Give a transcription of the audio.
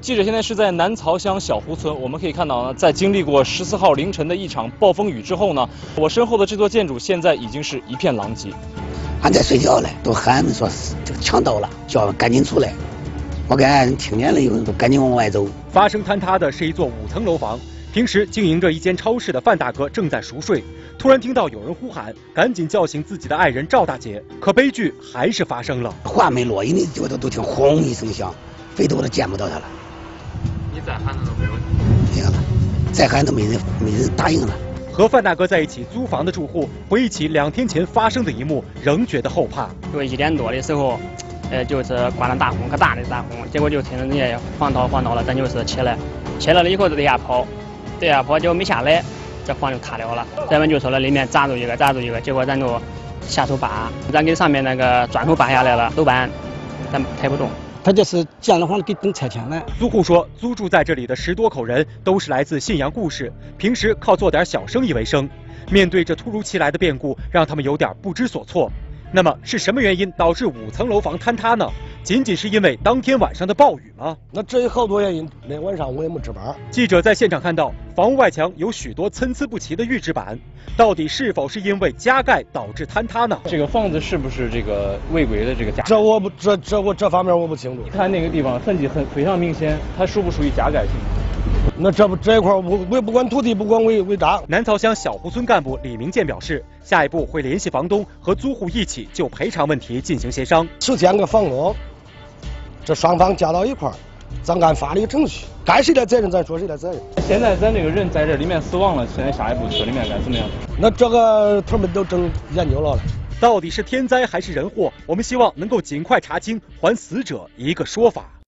记者现在是在南曹乡小湖村，我们可以看到呢，在经历过十四号凌晨的一场暴风雨之后呢，我身后的这座建筑现在已经是一片狼藉。俺在睡觉嘞，都喊俺们说这个墙倒了，叫俺赶紧出来。我给俺听见了以后，都赶紧往外走。发生坍塌的是一座五层楼房，平时经营着一间超市的范大哥正在熟睡，突然听到有人呼喊，赶紧叫醒自己的爱人赵大姐。可悲剧还是发生了，话没落，因为就都都听轰一声响，飞都都见不到他了。你再喊他都没问题。没有了，再喊都没人没人答应了。和范大哥在一起租房的住户回忆起两天前发生的一幕，仍觉得后怕。就一点多的时候，呃，就是刮了大风，可大的大风，结果就听着人家晃倒晃倒了，咱就是起来，起来了以后就地下跑，地下跑，结果没下来，这房就塌了了。咱们就说了里面砸住一个，砸住一个，结果咱就下手扒，咱给上面那个砖头扒下来了，楼板咱抬不动。他就是建了房给等拆迁了。租户说，租住在这里的十多口人都是来自信阳故事，平时靠做点小生意为生。面对这突如其来的变故，让他们有点不知所措。那么是什么原因导致五层楼房坍塌呢？仅仅是因为当天晚上的暴雨吗？那这有好多原因。那晚上我也没值班。记者在现场看到，房屋外墙有许多参差不齐的预制板，到底是否是因为加盖导致坍塌呢？这个房子是不是这个违规的这个加？这我不这这我这方面我不清楚。你看那个地方痕迹很非常明显，它属不属于加盖性？那这不这一块我我不管土地不管违违章。南曹乡小湖村干部李明建表示，下一步会联系房东和租户一起就赔偿问题进行协商。首先个房东，这双方加到一块儿，咱按法律程序，该谁的责任咱说谁的责任。现在咱这个人在这里面死亡了，现在下一步村里面该怎么样？那这个他们都正研究了了。到底是天灾还是人祸？我们希望能够尽快查清，还死者一个说法。